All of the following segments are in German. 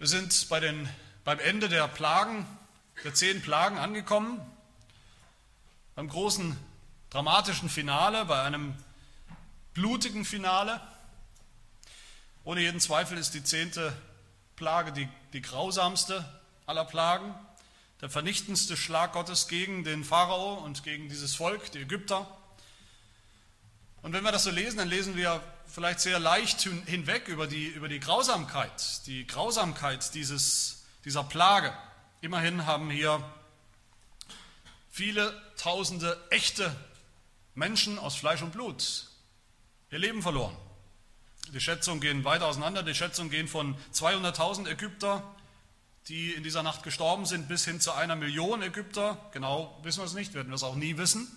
Wir sind bei den, beim Ende der Plagen, der zehn Plagen angekommen, beim großen dramatischen Finale, bei einem blutigen Finale. Ohne jeden Zweifel ist die zehnte Plage die, die grausamste aller Plagen, der vernichtendste Schlag Gottes gegen den Pharao und gegen dieses Volk, die Ägypter. Und wenn wir das so lesen, dann lesen wir vielleicht sehr leicht hinweg über die, über die Grausamkeit, die Grausamkeit dieses, dieser Plage. Immerhin haben hier viele tausende echte Menschen aus Fleisch und Blut ihr Leben verloren. Die Schätzungen gehen weiter auseinander. Die Schätzungen gehen von 200.000 Ägypter, die in dieser Nacht gestorben sind, bis hin zu einer Million Ägypter. Genau wissen wir es nicht, werden wir es auch nie wissen.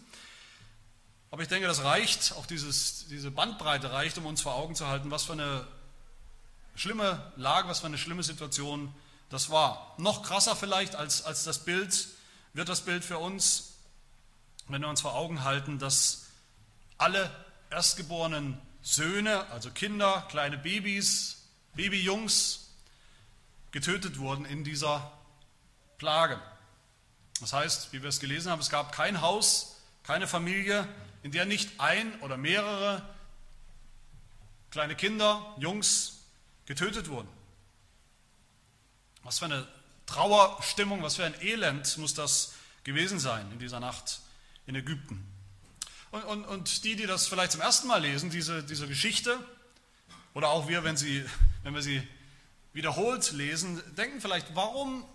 Aber ich denke, das reicht, auch dieses, diese Bandbreite reicht, um uns vor Augen zu halten, was für eine schlimme Lage, was für eine schlimme Situation das war. Noch krasser vielleicht als, als das Bild wird das Bild für uns, wenn wir uns vor Augen halten, dass alle erstgeborenen Söhne, also Kinder, kleine Babys, Babyjungs, getötet wurden in dieser Plage. Das heißt, wie wir es gelesen haben, es gab kein Haus, keine Familie, in der nicht ein oder mehrere kleine Kinder, Jungs getötet wurden. Was für eine Trauerstimmung, was für ein Elend muss das gewesen sein in dieser Nacht in Ägypten. Und, und, und die, die das vielleicht zum ersten Mal lesen, diese, diese Geschichte, oder auch wir, wenn, sie, wenn wir sie wiederholt lesen, denken vielleicht, warum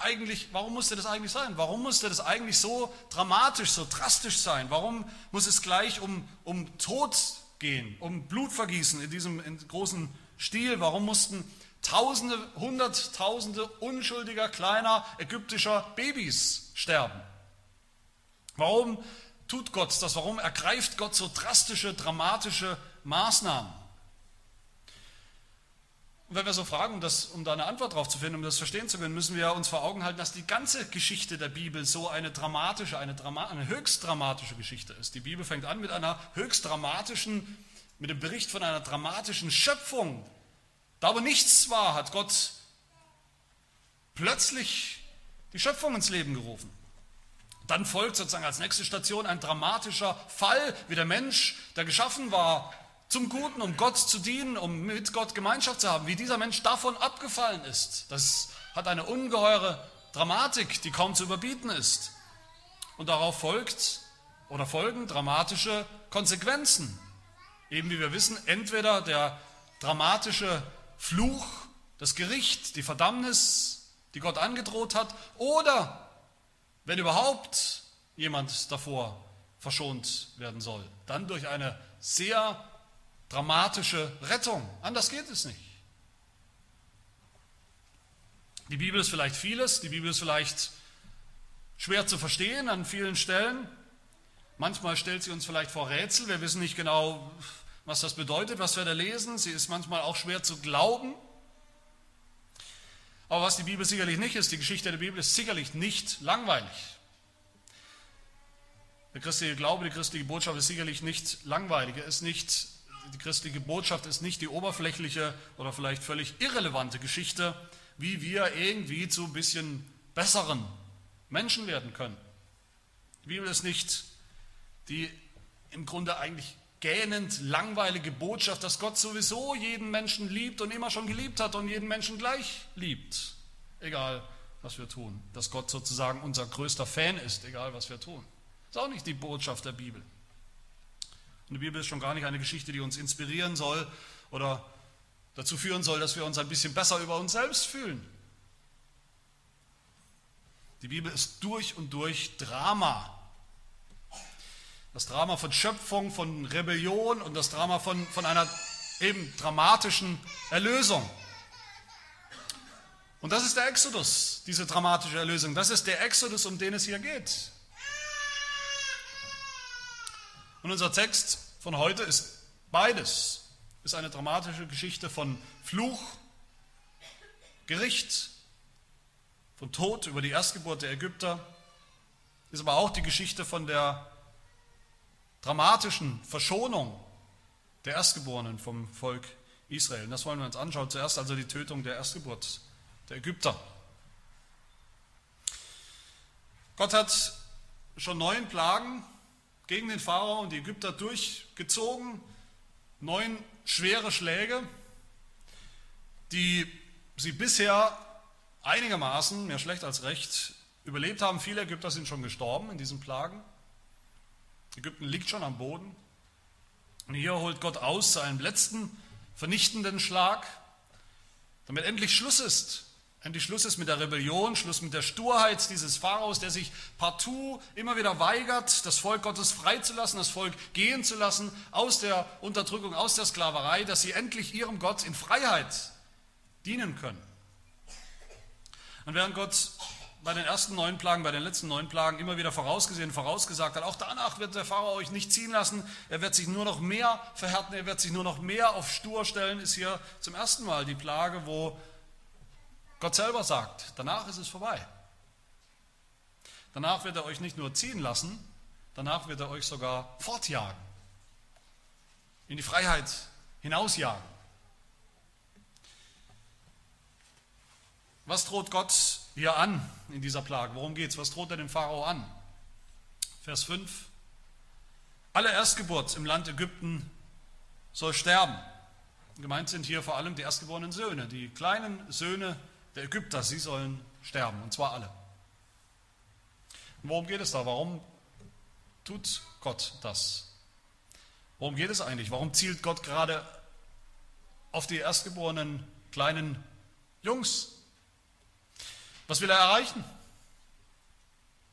eigentlich, warum musste das eigentlich sein? Warum musste das eigentlich so dramatisch, so drastisch sein? Warum muss es gleich um, um Tod gehen, um Blutvergießen in diesem in großen Stil? Warum mussten Tausende, Hunderttausende unschuldiger kleiner ägyptischer Babys sterben? Warum tut Gott das? Warum ergreift Gott so drastische, dramatische Maßnahmen? Und wenn wir so fragen, um, das, um da eine Antwort drauf zu finden, um das verstehen zu können, müssen wir uns vor Augen halten, dass die ganze Geschichte der Bibel so eine dramatische, eine, Drama, eine höchst dramatische Geschichte ist. Die Bibel fängt an mit einer höchst dramatischen, mit dem Bericht von einer dramatischen Schöpfung. Da wo nichts war, hat Gott plötzlich die Schöpfung ins Leben gerufen. Dann folgt sozusagen als nächste Station ein dramatischer Fall, wie der Mensch, der geschaffen war, zum Guten, um Gott zu dienen, um mit Gott Gemeinschaft zu haben, wie dieser Mensch davon abgefallen ist. Das hat eine ungeheure Dramatik, die kaum zu überbieten ist. Und darauf folgt oder folgen dramatische Konsequenzen. Eben wie wir wissen, entweder der dramatische Fluch, das Gericht, die Verdammnis, die Gott angedroht hat, oder, wenn überhaupt jemand davor verschont werden soll, dann durch eine sehr dramatische Rettung. Anders geht es nicht. Die Bibel ist vielleicht vieles, die Bibel ist vielleicht schwer zu verstehen an vielen Stellen. Manchmal stellt sie uns vielleicht vor Rätsel, wir wissen nicht genau, was das bedeutet, was wir da lesen. Sie ist manchmal auch schwer zu glauben. Aber was die Bibel sicherlich nicht ist, die Geschichte der Bibel ist sicherlich nicht langweilig. Der christliche Glaube, die christliche Botschaft ist sicherlich nicht langweilig. Er ist nicht die christliche Botschaft ist nicht die oberflächliche oder vielleicht völlig irrelevante Geschichte, wie wir irgendwie zu ein bisschen besseren Menschen werden können. Die Bibel ist nicht die im Grunde eigentlich gähnend langweilige Botschaft, dass Gott sowieso jeden Menschen liebt und immer schon geliebt hat und jeden Menschen gleich liebt, egal was wir tun. Dass Gott sozusagen unser größter Fan ist, egal was wir tun. Das ist auch nicht die Botschaft der Bibel. Und die Bibel ist schon gar nicht eine Geschichte, die uns inspirieren soll oder dazu führen soll, dass wir uns ein bisschen besser über uns selbst fühlen. Die Bibel ist durch und durch Drama. Das Drama von Schöpfung, von Rebellion und das Drama von, von einer eben dramatischen Erlösung. Und das ist der Exodus, diese dramatische Erlösung. Das ist der Exodus, um den es hier geht. Und unser Text von heute ist beides. Ist eine dramatische Geschichte von Fluch, Gericht, von Tod über die Erstgeburt der Ägypter. Ist aber auch die Geschichte von der dramatischen Verschonung der Erstgeborenen vom Volk Israel. Und das wollen wir uns anschauen. Zuerst also die Tötung der Erstgeburt der Ägypter. Gott hat schon neun Plagen gegen den Pharao und die Ägypter durchgezogen, neun schwere Schläge, die sie bisher einigermaßen, mehr schlecht als recht, überlebt haben. Viele Ägypter sind schon gestorben in diesen Plagen. Ägypten liegt schon am Boden. Und hier holt Gott aus zu einem letzten vernichtenden Schlag, damit endlich Schluss ist. Endlich Schluss ist mit der Rebellion, Schluss mit der Sturheit dieses Pharaos, der sich partout immer wieder weigert, das Volk Gottes freizulassen, das Volk gehen zu lassen aus der Unterdrückung, aus der Sklaverei, dass sie endlich ihrem Gott in Freiheit dienen können. Und während Gott bei den ersten neun Plagen, bei den letzten neun Plagen immer wieder vorausgesehen, vorausgesagt hat, auch danach wird der Pharao euch nicht ziehen lassen, er wird sich nur noch mehr verhärten, er wird sich nur noch mehr auf Stur stellen, ist hier zum ersten Mal die Plage, wo Gott selber sagt, danach ist es vorbei. Danach wird er euch nicht nur ziehen lassen, danach wird er euch sogar fortjagen, in die Freiheit hinausjagen. Was droht Gott hier an in dieser Plage? Worum geht es? Was droht er dem Pharao an? Vers 5. Alle Erstgeburt im Land Ägypten soll sterben. Gemeint sind hier vor allem die erstgeborenen Söhne, die kleinen Söhne der Ägypter, sie sollen sterben, und zwar alle. Und worum geht es da? Warum tut Gott das? Worum geht es eigentlich? Warum zielt Gott gerade auf die erstgeborenen kleinen Jungs? Was will er erreichen?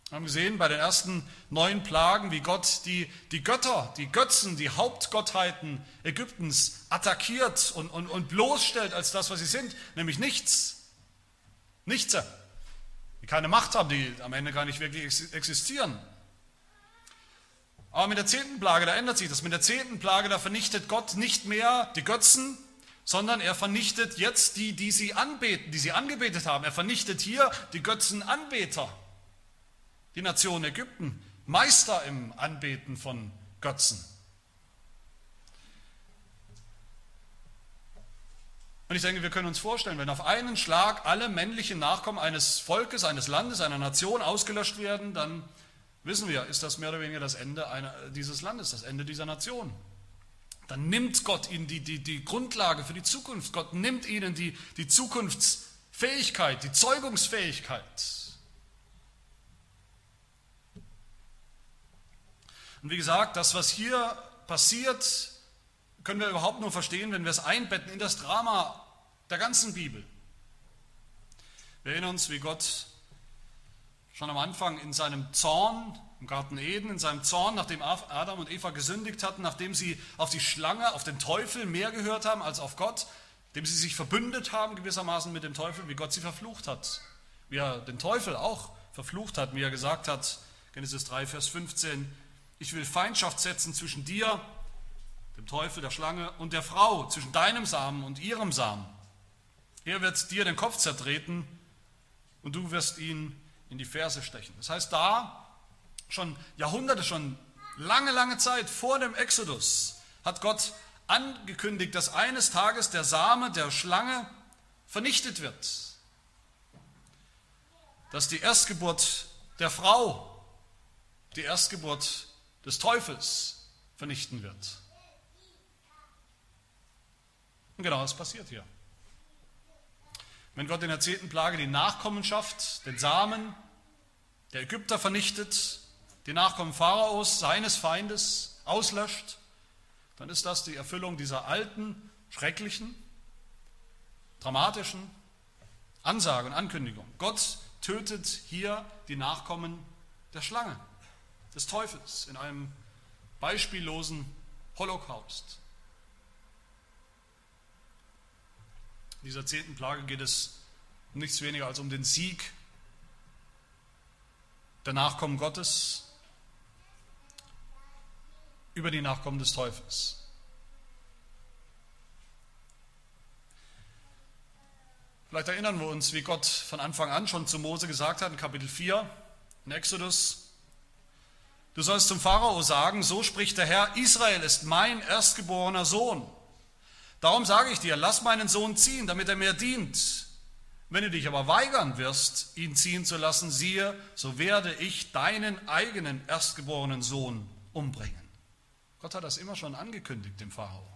Wir haben gesehen bei den ersten neun Plagen, wie Gott die, die Götter, die Götzen, die Hauptgottheiten Ägyptens attackiert und, und, und bloßstellt als das, was sie sind, nämlich nichts. Nichts, die keine Macht haben, die am Ende gar nicht wirklich existieren. Aber mit der zehnten Plage, da ändert sich das. Mit der zehnten Plage, da vernichtet Gott nicht mehr die Götzen, sondern er vernichtet jetzt die, die sie anbeten, die sie angebetet haben. Er vernichtet hier die Götzenanbeter, die Nation Ägypten, Meister im Anbeten von Götzen. Und ich denke, wir können uns vorstellen, wenn auf einen Schlag alle männlichen Nachkommen eines Volkes, eines Landes, einer Nation ausgelöscht werden, dann wissen wir, ist das mehr oder weniger das Ende einer, dieses Landes, das Ende dieser Nation. Dann nimmt Gott ihnen die, die, die Grundlage für die Zukunft. Gott nimmt ihnen die, die Zukunftsfähigkeit, die Zeugungsfähigkeit. Und wie gesagt, das, was hier passiert, können wir überhaupt nur verstehen, wenn wir es einbetten in das Drama der ganzen Bibel. Wir erinnern uns, wie Gott schon am Anfang in seinem Zorn im Garten Eden, in seinem Zorn, nachdem Adam und Eva gesündigt hatten, nachdem sie auf die Schlange, auf den Teufel mehr gehört haben als auf Gott, dem sie sich verbündet haben gewissermaßen mit dem Teufel, wie Gott sie verflucht hat. Wie er den Teufel auch verflucht hat, wie er gesagt hat, Genesis 3, Vers 15, ich will Feindschaft setzen zwischen dir, dem Teufel, der Schlange, und der Frau, zwischen deinem Samen und ihrem Samen. Er wird dir den Kopf zertreten und du wirst ihn in die Ferse stechen. Das heißt, da schon Jahrhunderte, schon lange, lange Zeit vor dem Exodus hat Gott angekündigt, dass eines Tages der Same der Schlange vernichtet wird. Dass die Erstgeburt der Frau die Erstgeburt des Teufels vernichten wird. Und genau das passiert hier. Wenn Gott in der zehnten Plage die Nachkommenschaft, den Samen der Ägypter vernichtet, die Nachkommen Pharaos, seines Feindes, auslöscht, dann ist das die Erfüllung dieser alten, schrecklichen, dramatischen Ansage und Ankündigung. Gott tötet hier die Nachkommen der Schlange, des Teufels, in einem beispiellosen Holocaust. In dieser zehnten Plage geht es um nichts weniger als um den Sieg der Nachkommen Gottes über die Nachkommen des Teufels. Vielleicht erinnern wir uns, wie Gott von Anfang an schon zu Mose gesagt hat in Kapitel 4 in Exodus. Du sollst zum Pharao sagen, so spricht der Herr, Israel ist mein erstgeborener Sohn. Darum sage ich dir, lass meinen Sohn ziehen, damit er mir dient, Wenn du dich aber weigern wirst, ihn ziehen zu lassen, siehe, so werde ich deinen eigenen erstgeborenen Sohn umbringen. Gott hat das immer schon angekündigt dem Pharao.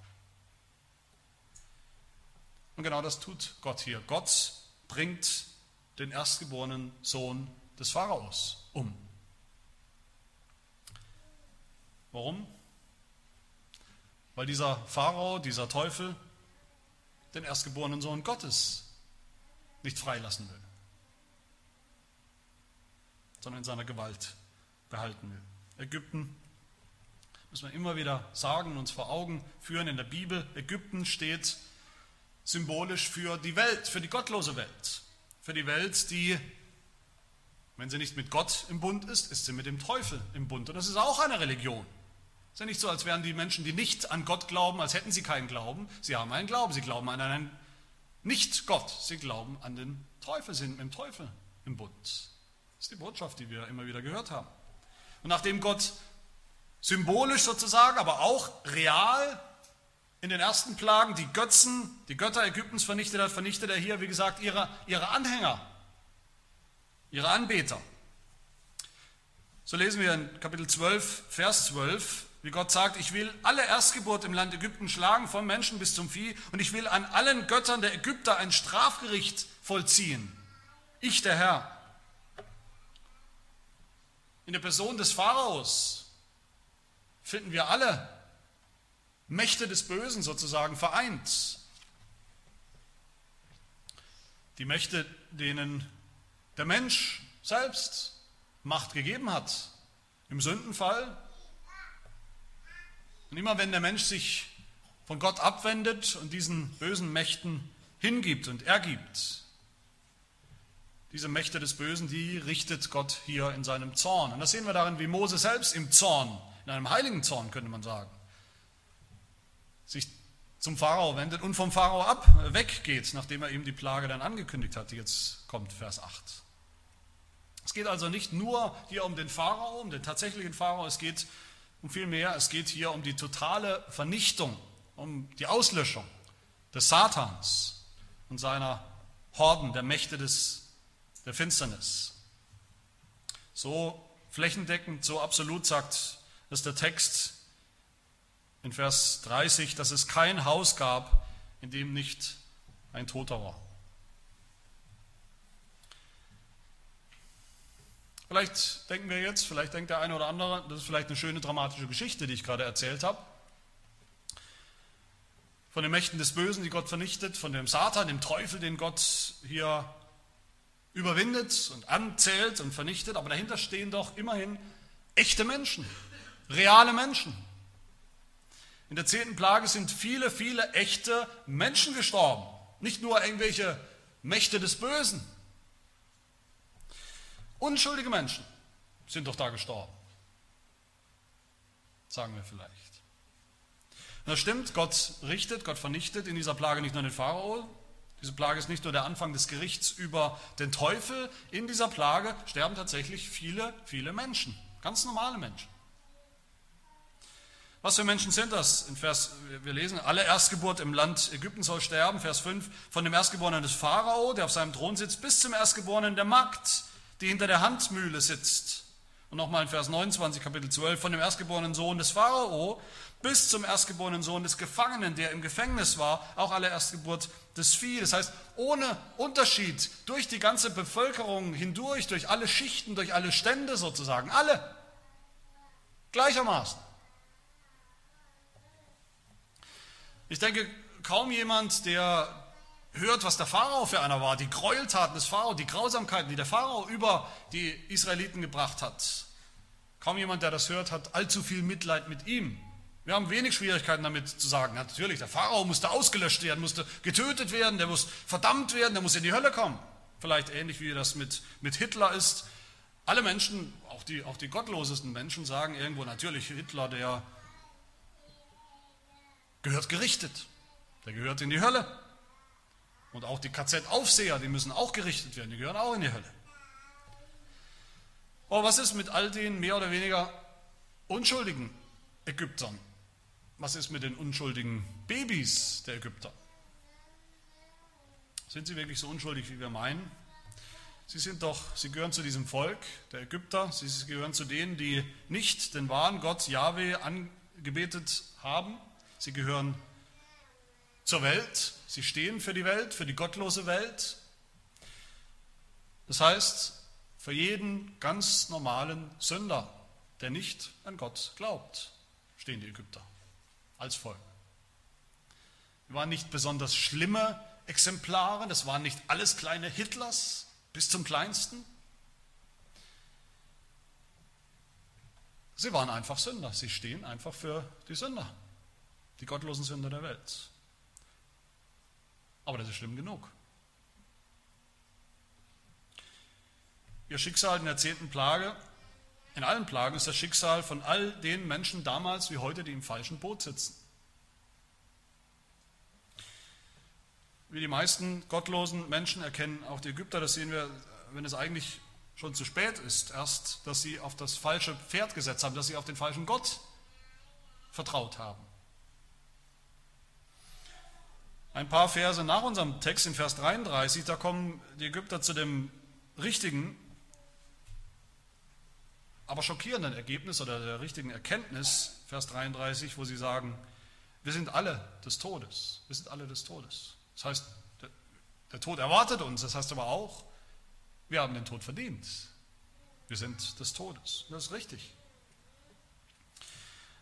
Und genau das tut Gott hier. Gott bringt den erstgeborenen Sohn des Pharaos um. Warum? Weil dieser Pharao, dieser Teufel, den erstgeborenen Sohn Gottes nicht freilassen will, sondern in seiner Gewalt behalten will. Ägypten, müssen wir immer wieder sagen, uns vor Augen führen in der Bibel, Ägypten steht symbolisch für die Welt, für die gottlose Welt, für die Welt, die, wenn sie nicht mit Gott im Bund ist, ist sie mit dem Teufel im Bund. Und das ist auch eine Religion. Es ist ja nicht so, als wären die Menschen, die nicht an Gott glauben, als hätten sie keinen Glauben. Sie haben einen Glauben, sie glauben an einen nicht Gott, sie glauben an den Teufel, sind mit dem Teufel im Bund. Das ist die Botschaft, die wir immer wieder gehört haben. Und nachdem Gott symbolisch sozusagen, aber auch real in den ersten Plagen die Götzen, die Götter Ägyptens vernichtet hat, vernichtet er hier, wie gesagt, ihre, ihre Anhänger, ihre Anbeter. So lesen wir in Kapitel 12, Vers 12, wie Gott sagt, ich will alle Erstgeburt im Land Ägypten schlagen, vom Menschen bis zum Vieh, und ich will an allen Göttern der Ägypter ein Strafgericht vollziehen. Ich, der Herr. In der Person des Pharaos finden wir alle Mächte des Bösen sozusagen vereint. Die Mächte, denen der Mensch selbst Macht gegeben hat. Im Sündenfall und immer wenn der Mensch sich von Gott abwendet und diesen bösen Mächten hingibt und ergibt, diese Mächte des Bösen, die richtet Gott hier in seinem Zorn. Und das sehen wir darin, wie Mose selbst im Zorn, in einem heiligen Zorn könnte man sagen, sich zum Pharao wendet und vom Pharao ab, weggeht, nachdem er ihm die Plage dann angekündigt hat, die jetzt kommt, Vers 8. Es geht also nicht nur hier um den Pharao, um den tatsächlichen Pharao, es geht und vielmehr, es geht hier um die totale Vernichtung, um die Auslöschung des Satans und seiner Horden, der Mächte des, der Finsternis. So flächendeckend, so absolut sagt es der Text in Vers 30, dass es kein Haus gab, in dem nicht ein Toter war. Vielleicht denken wir jetzt, vielleicht denkt der eine oder andere, das ist vielleicht eine schöne dramatische Geschichte, die ich gerade erzählt habe. Von den Mächten des Bösen, die Gott vernichtet, von dem Satan, dem Teufel, den Gott hier überwindet und anzählt und vernichtet. Aber dahinter stehen doch immerhin echte Menschen, reale Menschen. In der zehnten Plage sind viele, viele echte Menschen gestorben. Nicht nur irgendwelche Mächte des Bösen. Unschuldige Menschen sind doch da gestorben. Sagen wir vielleicht. das stimmt, Gott richtet, Gott vernichtet in dieser Plage nicht nur den Pharao. Diese Plage ist nicht nur der Anfang des Gerichts über den Teufel. In dieser Plage sterben tatsächlich viele, viele Menschen. Ganz normale Menschen. Was für Menschen sind das? In Vers, wir lesen, alle Erstgeburt im Land Ägypten soll sterben. Vers 5, von dem Erstgeborenen des Pharao, der auf seinem Thron sitzt, bis zum Erstgeborenen der Magd, die hinter der Handmühle sitzt. Und nochmal in Vers 29, Kapitel 12, von dem erstgeborenen Sohn des Pharao bis zum erstgeborenen Sohn des Gefangenen, der im Gefängnis war, auch alle Erstgeburt des Vieh. Das heißt, ohne Unterschied durch die ganze Bevölkerung hindurch, durch alle Schichten, durch alle Stände sozusagen, alle gleichermaßen. Ich denke, kaum jemand, der hört, was der Pharao für einer war, die Gräueltaten des Pharao, die Grausamkeiten, die der Pharao über die Israeliten gebracht hat. Kaum jemand, der das hört, hat allzu viel Mitleid mit ihm. Wir haben wenig Schwierigkeiten damit zu sagen, natürlich, der Pharao musste ausgelöscht werden, musste getötet werden, der muss verdammt werden, der muss in die Hölle kommen. Vielleicht ähnlich wie das mit, mit Hitler ist. Alle Menschen, auch die, auch die gottlosesten Menschen, sagen irgendwo natürlich, Hitler, der gehört gerichtet, der gehört in die Hölle. Und auch die KZ-Aufseher, die müssen auch gerichtet werden, die gehören auch in die Hölle. Aber was ist mit all den mehr oder weniger unschuldigen Ägyptern? Was ist mit den unschuldigen Babys der Ägypter? Sind sie wirklich so unschuldig, wie wir meinen? Sie sind doch, sie gehören zu diesem Volk der Ägypter, sie gehören zu denen, die nicht den wahren Gott Yahweh angebetet haben. Sie gehören zur Welt, sie stehen für die Welt, für die gottlose Welt. Das heißt, für jeden ganz normalen Sünder, der nicht an Gott glaubt, stehen die Ägypter als Volk. Wir waren nicht besonders schlimme Exemplare, das waren nicht alles kleine Hitlers bis zum kleinsten. Sie waren einfach Sünder, sie stehen einfach für die Sünder, die gottlosen Sünder der Welt. Aber das ist schlimm genug. Ihr Schicksal in der zehnten Plage, in allen Plagen ist das Schicksal von all den Menschen damals wie heute, die im falschen Boot sitzen. Wie die meisten gottlosen Menschen erkennen auch die Ägypter, das sehen wir, wenn es eigentlich schon zu spät ist, erst, dass sie auf das falsche Pferd gesetzt haben, dass sie auf den falschen Gott vertraut haben. Ein paar Verse nach unserem Text in Vers 33, da kommen die Ägypter zu dem richtigen, aber schockierenden Ergebnis oder der richtigen Erkenntnis, Vers 33, wo sie sagen, wir sind alle des Todes. Wir sind alle des Todes. Das heißt, der, der Tod erwartet uns. Das heißt aber auch, wir haben den Tod verdient. Wir sind des Todes. Das ist richtig.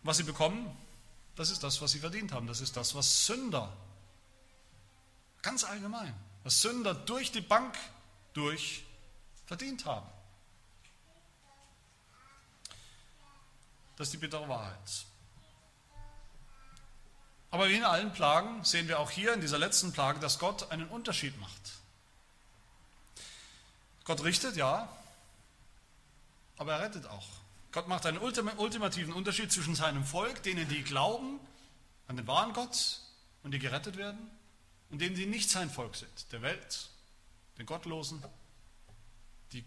Was sie bekommen, das ist das, was sie verdient haben. Das ist das, was Sünder, ganz allgemein, was Sünder durch die Bank durch verdient haben. Das ist die bittere Wahrheit. Aber wie in allen Plagen sehen wir auch hier in dieser letzten Plage, dass Gott einen Unterschied macht. Gott richtet, ja, aber er rettet auch. Gott macht einen ultimativen Unterschied zwischen seinem Volk, denen die glauben an den wahren Gott und die gerettet werden, und denen, die nicht sein Volk sind, der Welt, den Gottlosen, die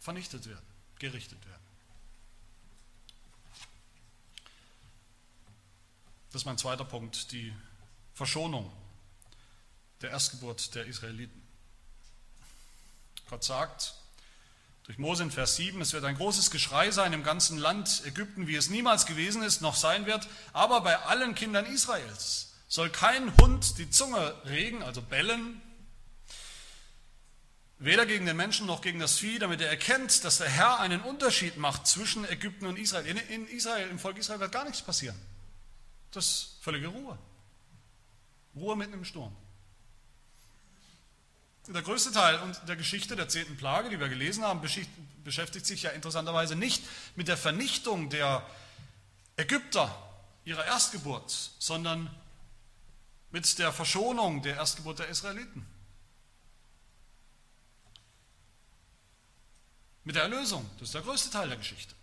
vernichtet werden, gerichtet werden. Das ist mein zweiter Punkt, die Verschonung der Erstgeburt der Israeliten. Gott sagt durch Mose in Vers 7, es wird ein großes Geschrei sein im ganzen Land Ägypten, wie es niemals gewesen ist, noch sein wird, aber bei allen Kindern Israels soll kein Hund die Zunge regen, also bellen, weder gegen den Menschen noch gegen das Vieh, damit er erkennt, dass der Herr einen Unterschied macht zwischen Ägypten und Israel. In, Israel, im Volk Israel wird gar nichts passieren. Das ist völlige Ruhe. Ruhe mitten im Sturm. Der größte Teil der Geschichte der zehnten Plage, die wir gelesen haben, beschäftigt sich ja interessanterweise nicht mit der Vernichtung der Ägypter, ihrer Erstgeburt, sondern mit der Verschonung der Erstgeburt der Israeliten. Mit der Erlösung. Das ist der größte Teil der Geschichte.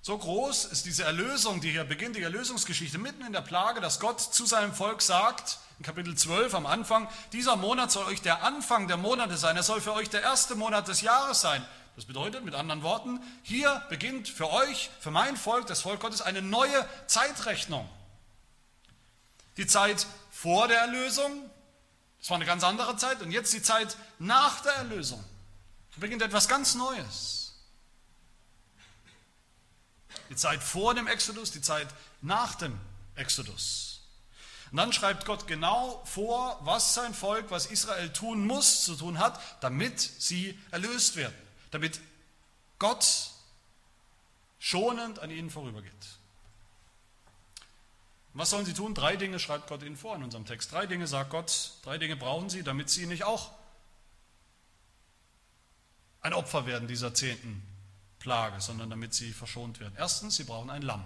So groß ist diese Erlösung, die hier beginnt, die Erlösungsgeschichte mitten in der Plage, dass Gott zu seinem Volk sagt, in Kapitel 12 am Anfang, dieser Monat soll euch der Anfang der Monate sein, er soll für euch der erste Monat des Jahres sein. Das bedeutet mit anderen Worten, hier beginnt für euch, für mein Volk, das Volk Gottes, eine neue Zeitrechnung. Die Zeit vor der Erlösung, das war eine ganz andere Zeit, und jetzt die Zeit nach der Erlösung. Da beginnt etwas ganz Neues. Die Zeit vor dem Exodus, die Zeit nach dem Exodus. Und dann schreibt Gott genau vor, was sein Volk, was Israel tun muss, zu tun hat, damit sie erlöst werden. Damit Gott schonend an ihnen vorübergeht. Was sollen sie tun? Drei Dinge schreibt Gott ihnen vor in unserem Text. Drei Dinge sagt Gott, drei Dinge brauchen sie, damit sie nicht auch ein Opfer werden dieser zehnten Plage, sondern damit sie verschont werden. Erstens, sie brauchen ein Lamm.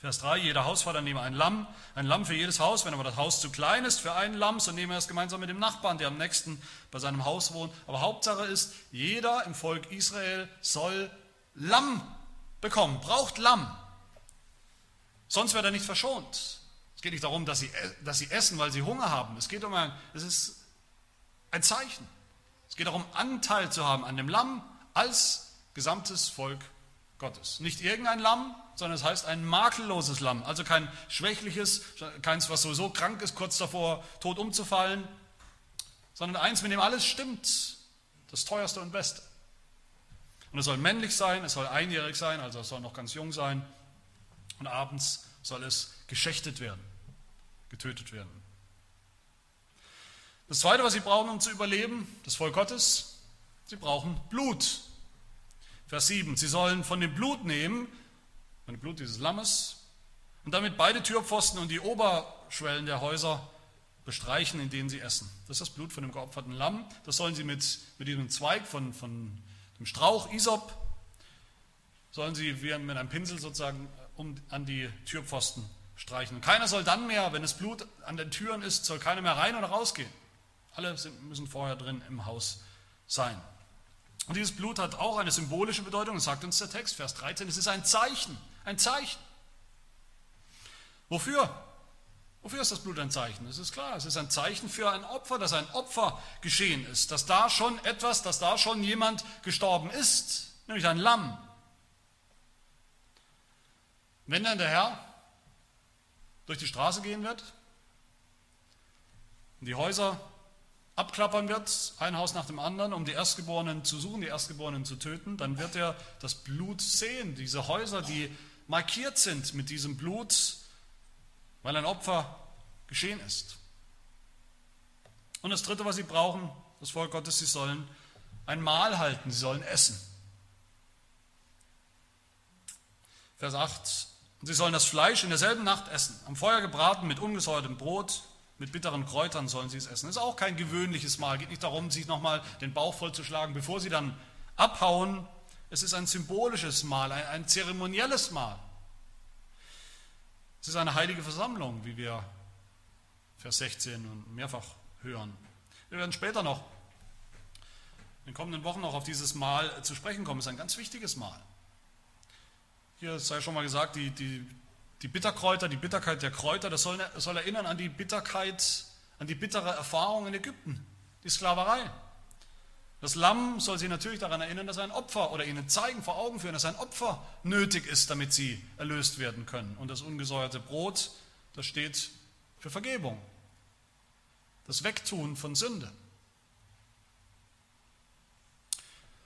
Vers 3, jeder Hausvater nehme ein Lamm, ein Lamm für jedes Haus. Wenn aber das Haus zu klein ist für ein Lamm, so nehme er es gemeinsam mit dem Nachbarn, der am nächsten bei seinem Haus wohnt. Aber Hauptsache ist, jeder im Volk Israel soll Lamm bekommen, braucht Lamm. Sonst wird er nicht verschont. Es geht nicht darum, dass sie, dass sie essen, weil sie Hunger haben. Es geht um ein, es ist ein Zeichen. Es geht darum, Anteil zu haben an dem Lamm als gesamtes Volk Gottes. Nicht irgendein Lamm, sondern es heißt ein makelloses Lamm. Also kein schwächliches, keins, was sowieso krank ist, kurz davor tot umzufallen, sondern eins, mit dem alles stimmt. Das teuerste und beste. Und es soll männlich sein, es soll einjährig sein, also es soll noch ganz jung sein. Und abends soll es geschächtet werden, getötet werden. Das Zweite, was sie brauchen, um zu überleben, das Volk Gottes, sie brauchen Blut. Vers 7, sie sollen von dem Blut nehmen, von dem Blut dieses Lammes, und damit beide Türpfosten und die Oberschwellen der Häuser bestreichen, in denen sie essen. Das ist das Blut von dem geopferten Lamm. Das sollen sie mit, mit diesem Zweig von, von dem Strauch Isop, sollen sie wie mit einem Pinsel sozusagen um, an die Türpfosten streichen. Keiner soll dann mehr, wenn das Blut an den Türen ist, soll keiner mehr rein oder rausgehen. Alle sind, müssen vorher drin im Haus sein. Und dieses Blut hat auch eine symbolische Bedeutung, das sagt uns der Text, Vers 13, es ist ein Zeichen, ein Zeichen. Wofür? Wofür ist das Blut ein Zeichen? Es ist klar, es ist ein Zeichen für ein Opfer, dass ein Opfer geschehen ist, dass da schon etwas, dass da schon jemand gestorben ist, nämlich ein Lamm. Wenn dann der Herr durch die Straße gehen wird, die Häuser abklappern wird, ein Haus nach dem anderen, um die Erstgeborenen zu suchen, die Erstgeborenen zu töten, dann wird er das Blut sehen, diese Häuser, die markiert sind mit diesem Blut, weil ein Opfer geschehen ist. Und das Dritte, was sie brauchen, das Volk Gottes, sie sollen ein Mahl halten, sie sollen essen. Vers 8, und sie sollen das Fleisch in derselben Nacht essen, am Feuer gebraten mit ungesäuertem Brot, mit bitteren Kräutern sollen sie es essen. Das ist auch kein gewöhnliches Mahl. Es geht nicht darum, sich nochmal den Bauch vollzuschlagen, bevor sie dann abhauen. Es ist ein symbolisches Mahl, ein, ein zeremonielles Mahl. Es ist eine heilige Versammlung, wie wir Vers 16 und mehrfach hören. Wir werden später noch, in den kommenden Wochen noch auf dieses Mahl zu sprechen kommen. Es ist ein ganz wichtiges Mahl. Hier sei schon mal gesagt, die, die, die Bitterkräuter, die Bitterkeit der Kräuter, das soll, das soll erinnern an die Bitterkeit, an die bittere Erfahrung in Ägypten, die Sklaverei. Das Lamm soll sie natürlich daran erinnern, dass ein Opfer oder ihnen zeigen, vor Augen führen, dass ein Opfer nötig ist, damit sie erlöst werden können. Und das ungesäuerte Brot, das steht für Vergebung, das Wegtun von Sünde.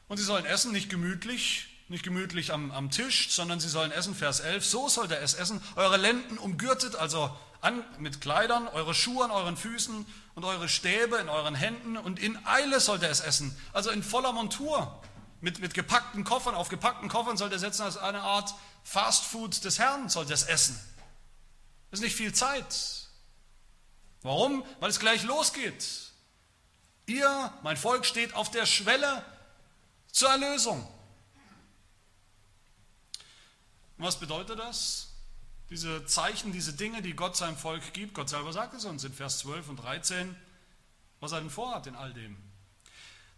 Und sie sollen essen, nicht gemütlich, nicht gemütlich am, am Tisch, sondern sie sollen essen, Vers 11, so sollt ihr es essen, eure Lenden umgürtet, also an, mit Kleidern, eure Schuhe an euren Füßen und eure Stäbe in euren Händen und in Eile sollt ihr es essen, also in voller Montur, mit, mit gepackten Koffern, auf gepackten Koffern sollt ihr setzen, als eine Art Fastfood des Herrn sollt ihr es essen. Das ist nicht viel Zeit. Warum? Weil es gleich losgeht. Ihr, mein Volk, steht auf der Schwelle zur Erlösung. Und was bedeutet das? Diese Zeichen, diese Dinge, die Gott seinem Volk gibt, Gott selber sagt es uns in Vers 12 und 13, was er denn vorhat in all dem.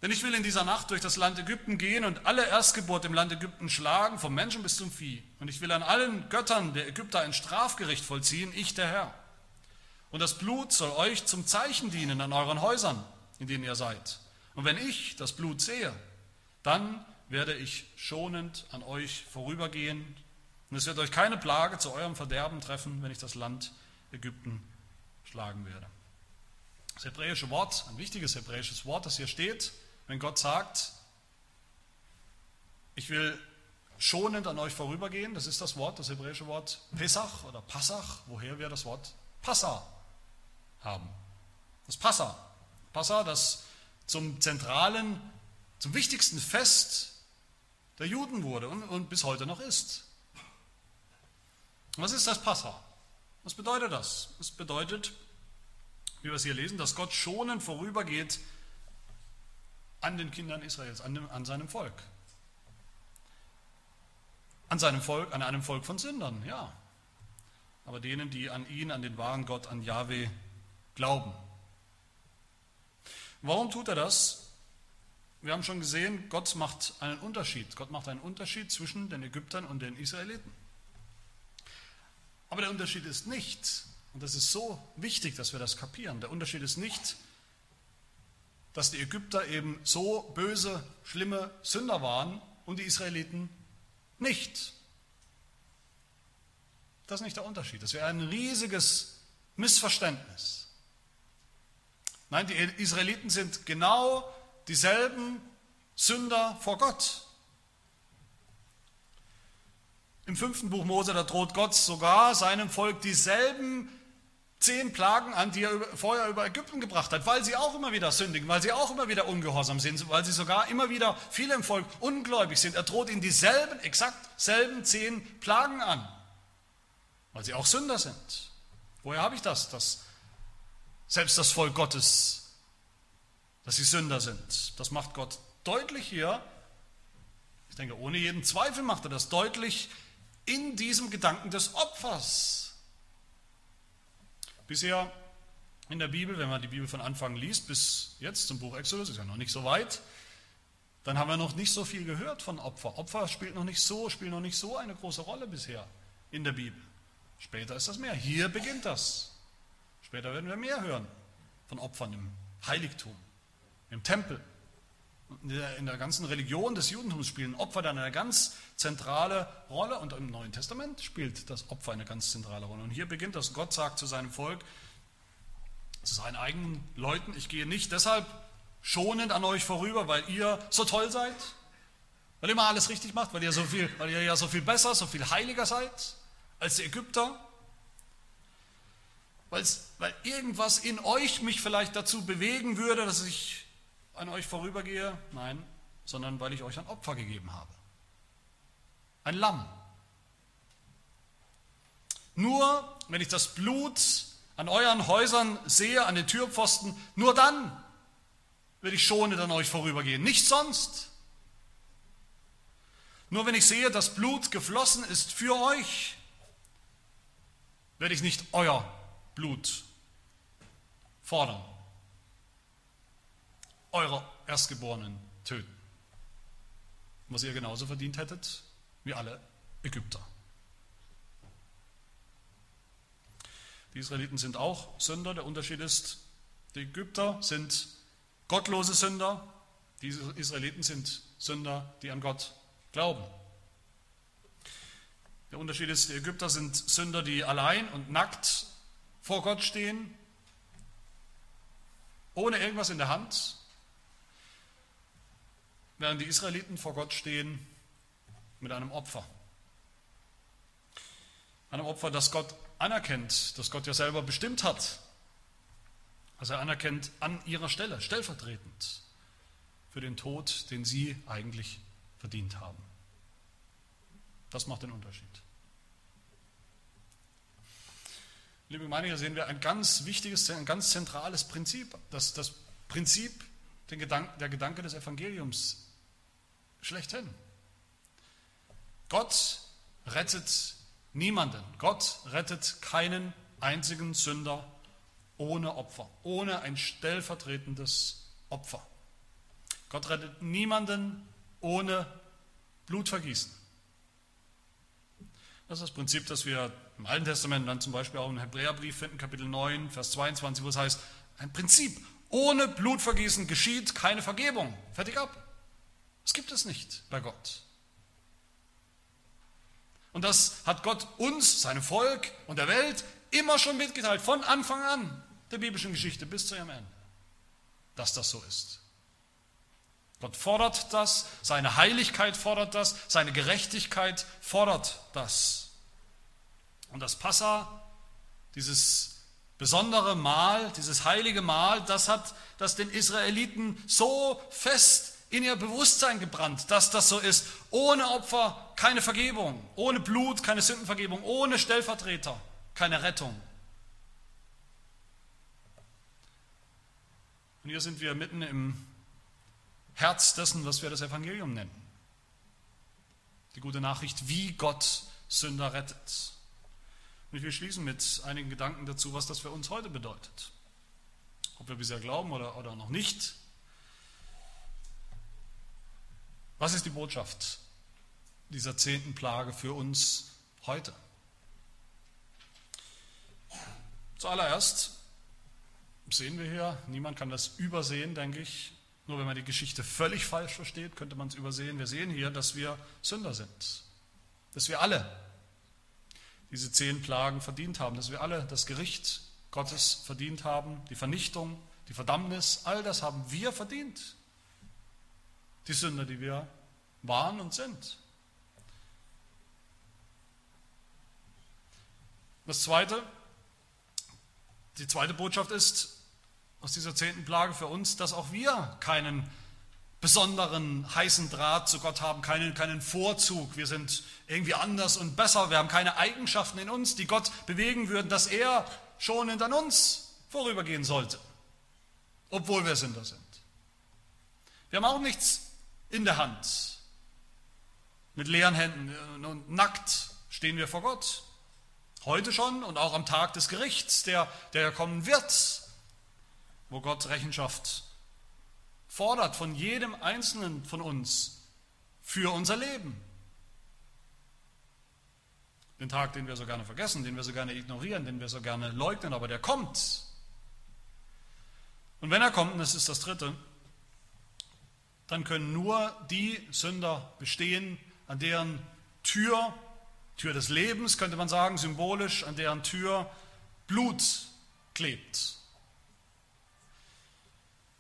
Denn ich will in dieser Nacht durch das Land Ägypten gehen und alle Erstgeburt im Land Ägypten schlagen, vom Menschen bis zum Vieh. Und ich will an allen Göttern der Ägypter ein Strafgericht vollziehen, ich der Herr. Und das Blut soll euch zum Zeichen dienen an euren Häusern, in denen ihr seid. Und wenn ich das Blut sehe, dann werde ich schonend an euch vorübergehen und es wird euch keine Plage zu eurem Verderben treffen, wenn ich das Land Ägypten schlagen werde. Das hebräische Wort, ein wichtiges hebräisches Wort, das hier steht, wenn Gott sagt, ich will schonend an euch vorübergehen, das ist das Wort, das hebräische Wort Pesach oder Passach, woher wir das Wort Passa haben. Das Passa. Passa, das zum zentralen, zum wichtigsten Fest der Juden wurde und, und bis heute noch ist. Was ist das Passa? Was bedeutet das? Es bedeutet, wie wir es hier lesen, dass Gott schonend vorübergeht an den Kindern Israels, an, dem, an seinem Volk. An seinem Volk, an einem Volk von Sündern, ja. Aber denen, die an ihn, an den wahren Gott, an Yahweh glauben. Warum tut er das? Wir haben schon gesehen, Gott macht einen Unterschied. Gott macht einen Unterschied zwischen den Ägyptern und den Israeliten. Aber der Unterschied ist nicht, und das ist so wichtig, dass wir das kapieren, der Unterschied ist nicht, dass die Ägypter eben so böse, schlimme Sünder waren und die Israeliten nicht. Das ist nicht der Unterschied. Das wäre ein riesiges Missverständnis. Nein, die Israeliten sind genau dieselben Sünder vor Gott. Im fünften Buch Mose, da droht Gott sogar seinem Volk dieselben zehn Plagen an, die er vorher über Ägypten gebracht hat, weil sie auch immer wieder sündigen, weil sie auch immer wieder ungehorsam sind, weil sie sogar immer wieder viele im Volk ungläubig sind. Er droht ihnen dieselben, exakt selben zehn Plagen an, weil sie auch Sünder sind. Woher habe ich das? Dass selbst das Volk Gottes, dass sie Sünder sind. Das macht Gott deutlich hier. Ich denke, ohne jeden Zweifel macht er das deutlich in diesem Gedanken des Opfers. Bisher in der Bibel, wenn man die Bibel von Anfang liest, bis jetzt zum Buch Exodus, ist ja noch nicht so weit, dann haben wir noch nicht so viel gehört von Opfer. Opfer spielt noch nicht so, spielt noch nicht so eine große Rolle bisher in der Bibel. Später ist das mehr. Hier beginnt das. Später werden wir mehr hören von Opfern im Heiligtum, im Tempel. In der ganzen Religion des Judentums spielen Opfer dann eine ganz zentrale Rolle und im Neuen Testament spielt das Opfer eine ganz zentrale Rolle. Und hier beginnt das, Gott sagt zu seinem Volk, zu seinen eigenen Leuten, ich gehe nicht deshalb schonend an euch vorüber, weil ihr so toll seid, weil ihr immer alles richtig macht, weil ihr, so viel, weil ihr ja so viel besser, so viel heiliger seid als die Ägypter, weil irgendwas in euch mich vielleicht dazu bewegen würde, dass ich an euch vorübergehe, nein, sondern weil ich euch ein Opfer gegeben habe. Ein Lamm. Nur wenn ich das Blut an euren Häusern sehe, an den Türpfosten, nur dann werde ich schonend an euch vorübergehen, nicht sonst. Nur wenn ich sehe, dass Blut geflossen ist für euch, werde ich nicht euer Blut fordern eure Erstgeborenen töten. Was ihr genauso verdient hättet wie alle Ägypter. Die Israeliten sind auch Sünder. Der Unterschied ist, die Ägypter sind gottlose Sünder. Die Israeliten sind Sünder, die an Gott glauben. Der Unterschied ist, die Ägypter sind Sünder, die allein und nackt vor Gott stehen, ohne irgendwas in der Hand, während die Israeliten vor Gott stehen mit einem Opfer. Einem Opfer, das Gott anerkennt, das Gott ja selber bestimmt hat. Also er anerkennt an ihrer Stelle, stellvertretend für den Tod, den sie eigentlich verdient haben. Das macht den Unterschied. Liebe Gemeinde, hier sehen wir ein ganz wichtiges, ein ganz zentrales Prinzip. Das, das Prinzip, der Gedanke des Evangeliums schlechthin. Gott rettet niemanden. Gott rettet keinen einzigen Sünder ohne Opfer, ohne ein stellvertretendes Opfer. Gott rettet niemanden ohne Blutvergießen. Das ist das Prinzip, das wir im Alten Testament dann zum Beispiel auch im Hebräerbrief finden, Kapitel 9, Vers 22, wo es heißt, ein Prinzip, ohne Blutvergießen geschieht keine Vergebung. Fertig ab. Das gibt es nicht bei Gott. Und das hat Gott uns, seinem Volk und der Welt immer schon mitgeteilt, von Anfang an der biblischen Geschichte bis zu ihrem Ende, dass das so ist. Gott fordert das, seine Heiligkeit fordert das, seine Gerechtigkeit fordert das. Und das Passa, dieses besondere Mahl, dieses heilige Mahl, das hat das den Israeliten so fest in ihr Bewusstsein gebrannt, dass das so ist. Ohne Opfer keine Vergebung, ohne Blut keine Sündenvergebung, ohne Stellvertreter keine Rettung. Und hier sind wir mitten im Herz dessen, was wir das Evangelium nennen. Die gute Nachricht, wie Gott Sünder rettet. Und ich will schließen mit einigen Gedanken dazu, was das für uns heute bedeutet. Ob wir bisher glauben oder, oder noch nicht, Was ist die Botschaft dieser zehnten Plage für uns heute? Zuallererst sehen wir hier, niemand kann das übersehen, denke ich. Nur wenn man die Geschichte völlig falsch versteht, könnte man es übersehen. Wir sehen hier, dass wir Sünder sind. dass wir alle diese zehn Plagen verdient haben, dass wir alle das Gericht Gottes verdient haben, die Vernichtung, die Verdammnis, all das haben wir verdient. Die Sünder, die wir waren und sind. Das zweite, die zweite Botschaft ist aus dieser zehnten Plage für uns, dass auch wir keinen besonderen heißen Draht zu Gott haben, keinen, keinen Vorzug. Wir sind irgendwie anders und besser. Wir haben keine Eigenschaften in uns, die Gott bewegen würden, dass er schon hinter uns vorübergehen sollte, obwohl wir Sünder sind. Wir haben auch nichts in der Hand. Mit leeren Händen und nackt stehen wir vor Gott. Heute schon und auch am Tag des Gerichts, der, der kommen wird, wo Gott Rechenschaft fordert von jedem Einzelnen von uns für unser Leben. Den Tag, den wir so gerne vergessen, den wir so gerne ignorieren, den wir so gerne leugnen, aber der kommt. Und wenn er kommt, und das ist das Dritte, dann können nur die Sünder bestehen, an deren Tür, Tür des Lebens könnte man sagen, symbolisch, an deren Tür Blut klebt.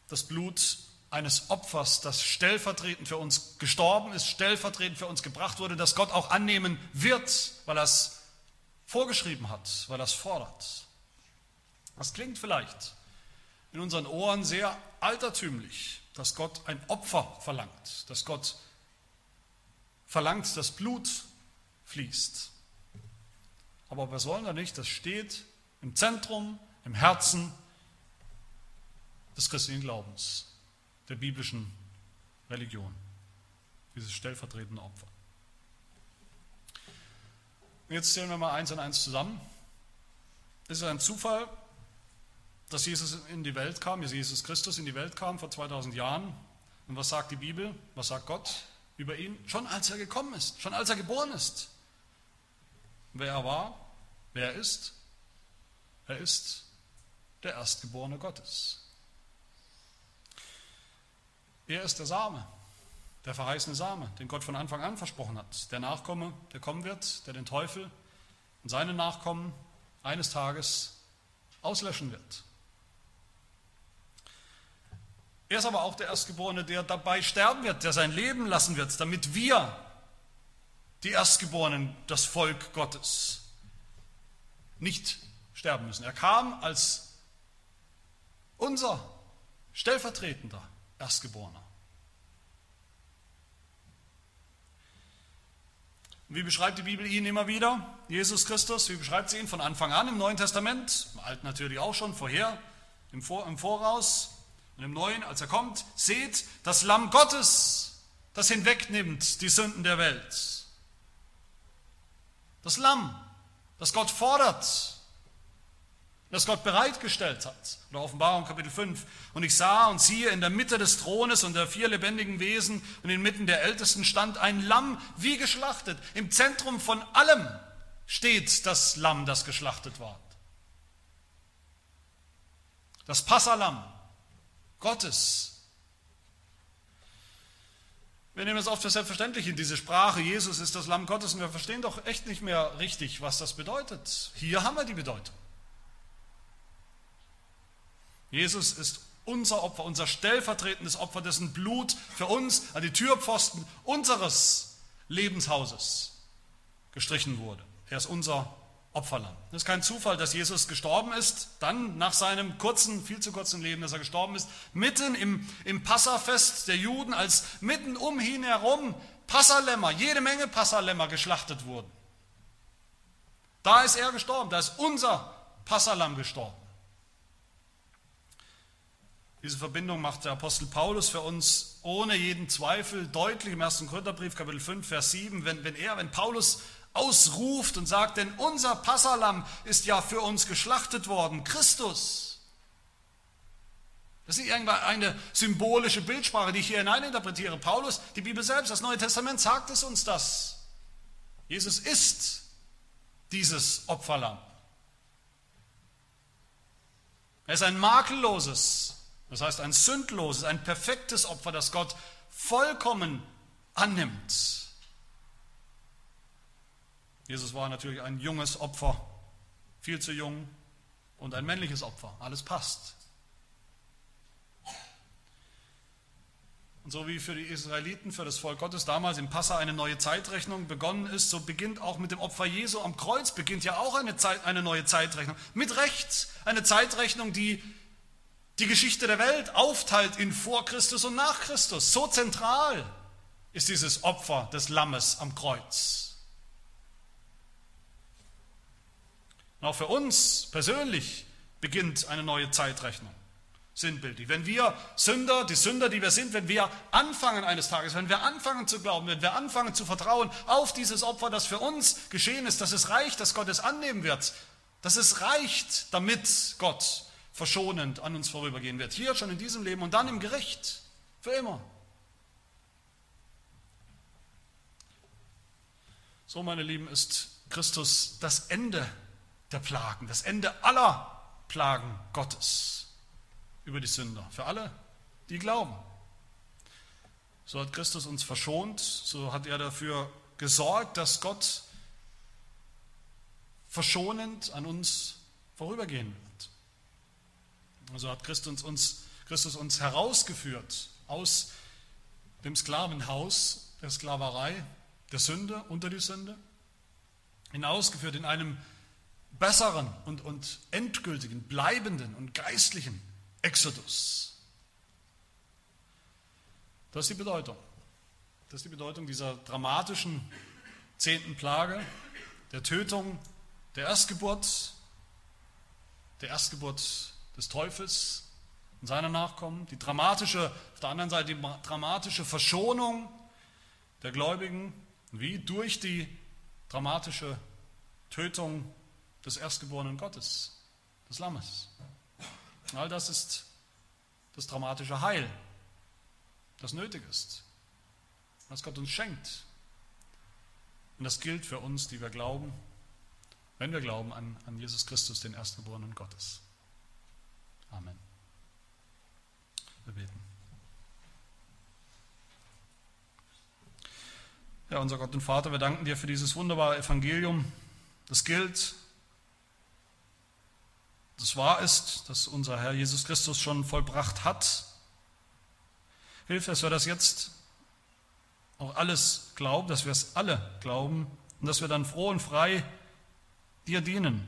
Das Blut eines Opfers, das stellvertretend für uns gestorben ist, stellvertretend für uns gebracht wurde, das Gott auch annehmen wird, weil er es vorgeschrieben hat, weil er es fordert. Das klingt vielleicht in unseren Ohren sehr altertümlich, dass Gott ein Opfer verlangt, dass Gott verlangt, dass Blut fließt. Aber wir sollen da nicht, das steht im Zentrum, im Herzen des christlichen Glaubens der biblischen Religion, dieses stellvertretende Opfer. Und jetzt zählen wir mal eins und eins zusammen. Ist es ein Zufall, dass Jesus in die Welt kam, Jesus Christus in die Welt kam vor 2000 Jahren? Und was sagt die Bibel? Was sagt Gott über ihn? Schon als er gekommen ist, schon als er geboren ist. Wer er war, wer er ist, er ist der Erstgeborene Gottes. Er ist der Same, der verheißene Same, den Gott von Anfang an versprochen hat. Der Nachkomme, der kommen wird, der den Teufel und seine Nachkommen eines Tages auslöschen wird. Er ist aber auch der Erstgeborene, der dabei sterben wird, der sein Leben lassen wird, damit wir, die Erstgeborenen, das Volk Gottes, nicht sterben müssen. Er kam als unser Stellvertretender Erstgeborener. Wie beschreibt die Bibel ihn immer wieder? Jesus Christus, wie beschreibt sie ihn von Anfang an im Neuen Testament? Im Alten natürlich auch schon, vorher, im, Voraus und im Neuen, als er kommt. Seht das Lamm Gottes, das hinwegnimmt die Sünden der Welt. Das Lamm, das Gott fordert, das Gott bereitgestellt hat. Oder Offenbarung Kapitel 5. Und ich sah und siehe in der Mitte des Thrones und der vier lebendigen Wesen und inmitten der Ältesten stand ein Lamm wie geschlachtet. Im Zentrum von allem steht das Lamm, das geschlachtet war. Das Passalam Gottes. Wir nehmen es oft für selbstverständlich in diese Sprache. Jesus ist das Lamm Gottes und wir verstehen doch echt nicht mehr richtig, was das bedeutet. Hier haben wir die Bedeutung. Jesus ist unser Opfer, unser stellvertretendes Opfer, dessen Blut für uns an die Türpfosten unseres Lebenshauses gestrichen wurde. Er ist unser Opferlamm. Es ist kein Zufall, dass Jesus gestorben ist, dann nach seinem kurzen, viel zu kurzen Leben, dass er gestorben ist, mitten im, im Passafest der Juden, als mitten um ihn herum Passalämmer, jede Menge Passalämmer geschlachtet wurden. Da ist er gestorben, da ist unser Passalam gestorben. Diese Verbindung macht der Apostel Paulus für uns ohne jeden Zweifel deutlich im 1. Korintherbrief, Kapitel 5, Vers 7, wenn, wenn er, wenn Paulus ausruft und sagt, denn unser Passalam ist ja für uns geschlachtet worden, Christus. Das ist nicht eine symbolische Bildsprache, die ich hier hineininterpretiere. Paulus, die Bibel selbst, das Neue Testament sagt es uns das. Jesus ist dieses Opferlamm. Er ist ein makelloses das heißt ein sündloses, ein perfektes Opfer, das Gott vollkommen annimmt. Jesus war natürlich ein junges Opfer, viel zu jung, und ein männliches Opfer. Alles passt. Und so wie für die Israeliten, für das Volk Gottes damals im Passa eine neue Zeitrechnung begonnen ist, so beginnt auch mit dem Opfer Jesu am Kreuz, beginnt ja auch eine, Zeit, eine neue Zeitrechnung. Mit Recht eine Zeitrechnung, die die Geschichte der Welt aufteilt in vor Christus und nach Christus. So zentral ist dieses Opfer des Lammes am Kreuz. Und auch für uns persönlich beginnt eine neue Zeitrechnung. Sinnbildlich. Wenn wir Sünder, die Sünder, die wir sind, wenn wir anfangen eines Tages, wenn wir anfangen zu glauben, wenn wir anfangen zu vertrauen auf dieses Opfer, das für uns geschehen ist, dass es reicht, dass Gott es annehmen wird, dass es reicht, damit Gott verschonend an uns vorübergehen wird. Hier schon in diesem Leben und dann im Gericht. Für immer. So, meine Lieben, ist Christus das Ende der Plagen, das Ende aller Plagen Gottes über die Sünder. Für alle, die glauben. So hat Christus uns verschont, so hat er dafür gesorgt, dass Gott verschonend an uns vorübergehen wird. Also hat Christus uns, Christus uns herausgeführt aus dem Sklavenhaus der Sklaverei, der Sünde, unter die Sünde, hinausgeführt in einem besseren und, und endgültigen, bleibenden und geistlichen Exodus. Das ist die Bedeutung. Das ist die Bedeutung dieser dramatischen zehnten Plage, der Tötung der Erstgeburt, der Erstgeburt des Teufels und seiner Nachkommen, die dramatische, auf der anderen Seite die dramatische Verschonung der Gläubigen, wie durch die dramatische Tötung des Erstgeborenen Gottes, des Lammes. All das ist das dramatische Heil, das nötig ist, was Gott uns schenkt. Und das gilt für uns, die wir glauben, wenn wir glauben an, an Jesus Christus, den Erstgeborenen Gottes. Amen. Wir beten. Ja, unser Gott und Vater, wir danken dir für dieses wunderbare Evangelium. Das gilt das wahr ist, dass unser Herr Jesus Christus schon vollbracht hat. Hilf, dass wir das jetzt auch alles glauben, dass wir es alle glauben und dass wir dann froh und frei dir dienen.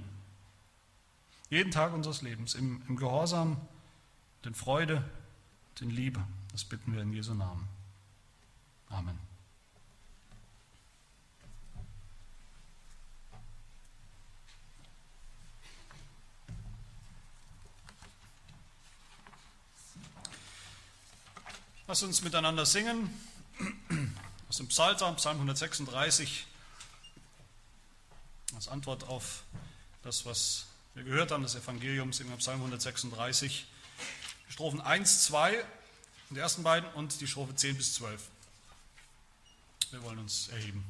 Jeden Tag unseres Lebens, im, im Gehorsam, in Freude, in Liebe. Das bitten wir in Jesu Namen. Amen. Lass uns miteinander singen aus dem Psalter, Psalm 136, als Antwort auf das, was wir gehört haben, das Evangelium, singen wir Psalm 136, die Strophen 1, 2, die ersten beiden und die Strophe 10 bis 12. Wir wollen uns erheben.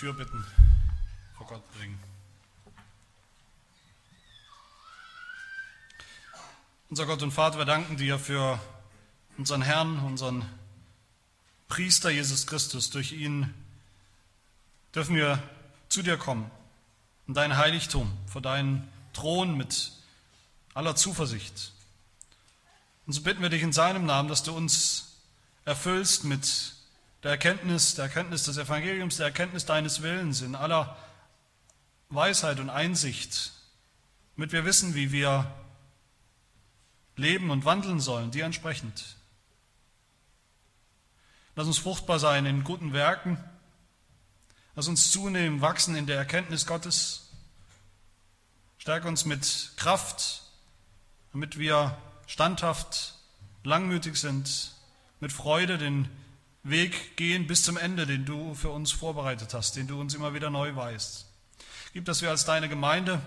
Fürbitten vor Gott bringen. Unser Gott und Vater, wir danken dir für unseren Herrn, unseren Priester Jesus Christus. Durch ihn dürfen wir zu dir kommen, in dein Heiligtum, vor deinen Thron mit aller Zuversicht. Und so bitten wir dich in seinem Namen, dass du uns erfüllst mit der Erkenntnis, der Erkenntnis des Evangeliums, der Erkenntnis deines Willens in aller Weisheit und Einsicht, damit wir wissen, wie wir leben und wandeln sollen, dir entsprechend. Lass uns fruchtbar sein in guten Werken. Lass uns zunehmen, wachsen in der Erkenntnis Gottes. Stärke uns mit Kraft, damit wir standhaft, langmütig sind, mit Freude den Weg gehen bis zum Ende, den du für uns vorbereitet hast, den du uns immer wieder neu weißt. Gib, dass wir als deine Gemeinde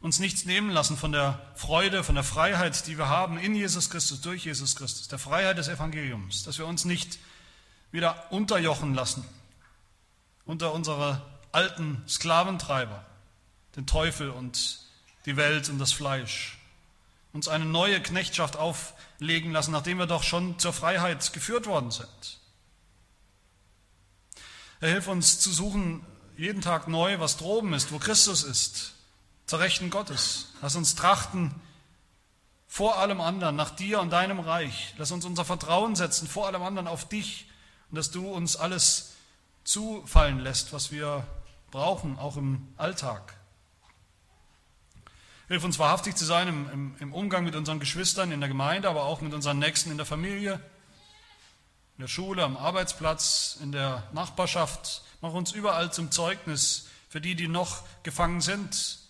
uns nichts nehmen lassen von der Freude, von der Freiheit, die wir haben in Jesus Christus, durch Jesus Christus, der Freiheit des Evangeliums, dass wir uns nicht wieder unterjochen lassen unter unsere alten Sklaventreiber, den Teufel und die Welt und das Fleisch, uns eine neue Knechtschaft auflegen lassen, nachdem wir doch schon zur Freiheit geführt worden sind. Er hilft uns zu suchen jeden Tag neu, was droben ist, wo Christus ist, zur Rechten Gottes. Lass uns trachten vor allem anderen nach dir und deinem Reich. Lass uns unser Vertrauen setzen vor allem anderen auf dich und dass du uns alles zufallen lässt, was wir brauchen, auch im Alltag. Hilf uns wahrhaftig zu sein im, im, im, Umgang mit unseren Geschwistern in der Gemeinde, aber auch mit unseren Nächsten in der Familie, in der Schule, am Arbeitsplatz, in der Nachbarschaft. Mach uns überall zum Zeugnis für die, die noch gefangen sind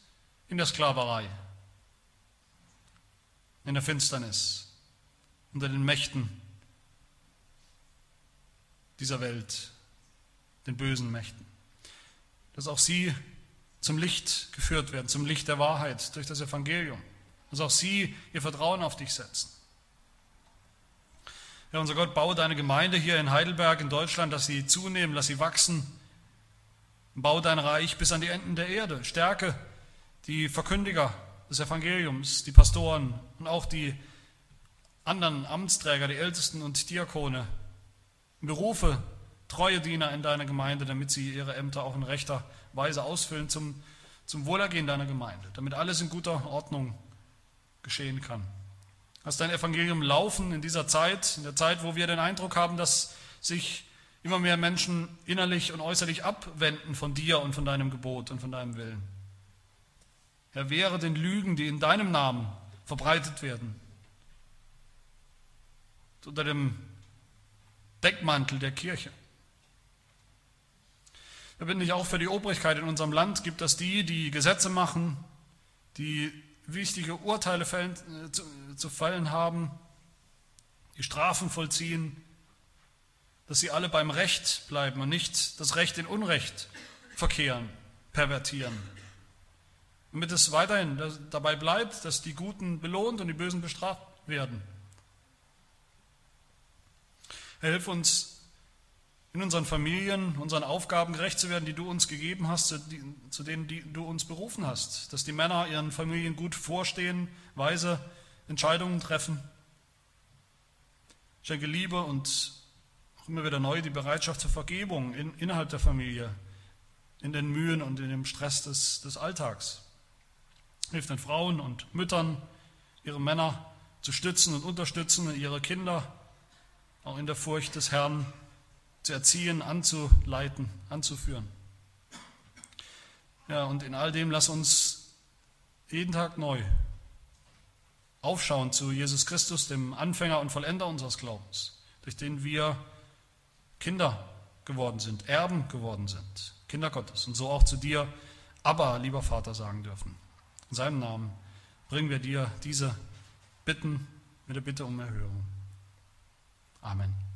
in der Sklaverei, in der Finsternis, unter den Mächten dieser Welt, den bösen Mächten. Dass auch sie zum Licht geführt werden, zum Licht der Wahrheit durch das Evangelium. Dass auch sie ihr Vertrauen auf dich setzen. Ja, unser Gott, baue deine Gemeinde hier in Heidelberg, in Deutschland, dass sie zunehmen, lass sie wachsen. Baue dein Reich bis an die Enden der Erde. Stärke die Verkündiger des Evangeliums, die Pastoren und auch die anderen Amtsträger, die Ältesten und Diakone, berufe treue Diener in deiner Gemeinde, damit sie ihre Ämter auch in rechter Weise ausfüllen zum, zum Wohlergehen deiner Gemeinde, damit alles in guter Ordnung geschehen kann. Lass dein Evangelium laufen in dieser Zeit, in der Zeit, wo wir den Eindruck haben, dass sich immer mehr Menschen innerlich und äußerlich abwenden von dir und von deinem Gebot und von deinem Willen. Herr, wehre den Lügen, die in deinem Namen verbreitet werden. Unter dem Deckmantel der Kirche. Da bin ich auch für die Obrigkeit in unserem Land, gibt es die, die Gesetze machen, die wichtige Urteile äh, zu fallen haben, die Strafen vollziehen, dass sie alle beim Recht bleiben und nicht das Recht in Unrecht verkehren, pervertieren damit es weiterhin dabei bleibt, dass die Guten belohnt und die Bösen bestraft werden. Hilf uns in unseren Familien, unseren Aufgaben gerecht zu werden, die du uns gegeben hast, zu denen die du uns berufen hast. Dass die Männer ihren Familien gut vorstehen, weise Entscheidungen treffen. Schenke Liebe und auch immer wieder neu die Bereitschaft zur Vergebung in, innerhalb der Familie, in den Mühen und in dem Stress des, des Alltags hilft den Frauen und Müttern, ihre Männer zu stützen und unterstützen ihre Kinder auch in der Furcht des Herrn zu erziehen, anzuleiten, anzuführen. Ja, und in all dem lass uns jeden Tag neu aufschauen zu Jesus Christus, dem Anfänger und Vollender unseres Glaubens, durch den wir Kinder geworden sind, Erben geworden sind, Kinder Gottes und so auch zu dir, aber lieber Vater sagen dürfen. In seinem Namen bringen wir dir diese Bitten mit der Bitte um Erhörung. Amen.